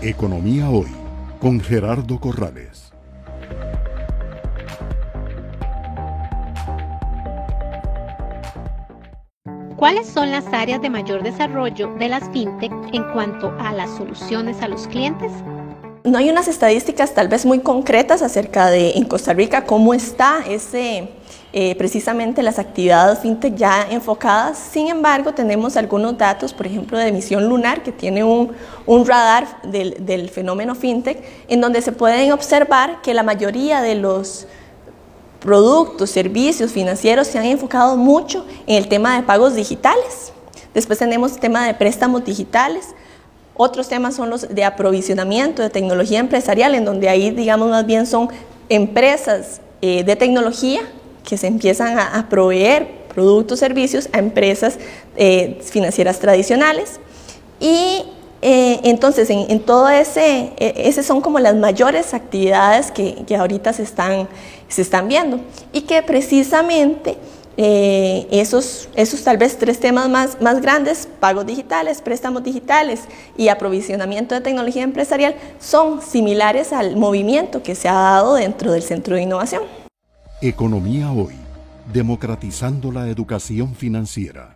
Economía Hoy con Gerardo Corrales. ¿Cuáles son las áreas de mayor desarrollo de las fintech en cuanto a las soluciones a los clientes? No hay unas estadísticas tal vez muy concretas acerca de en Costa Rica cómo está ese, eh, precisamente las actividades fintech ya enfocadas. Sin embargo, tenemos algunos datos, por ejemplo, de emisión lunar, que tiene un, un radar del, del, fenómeno fintech, en donde se pueden observar que la mayoría de los productos, servicios financieros se han enfocado mucho en el tema de pagos digitales. Después tenemos el tema de préstamos digitales. Otros temas son los de aprovisionamiento de tecnología empresarial, en donde ahí, digamos, más bien son empresas eh, de tecnología que se empiezan a, proveer productos, servicios a empresas eh, financieras tradicionales. Y eh, entonces, en, todo ese, esas son como las mayores actividades que, que ahorita se están, se están viendo y que precisamente eh, esos, esos tal vez tres temas más, más grandes, pagos digitales, préstamos digitales y aprovisionamiento de tecnología empresarial, son similares al movimiento que se ha dado dentro del Centro de Innovación. Economía Hoy, democratizando la educación financiera.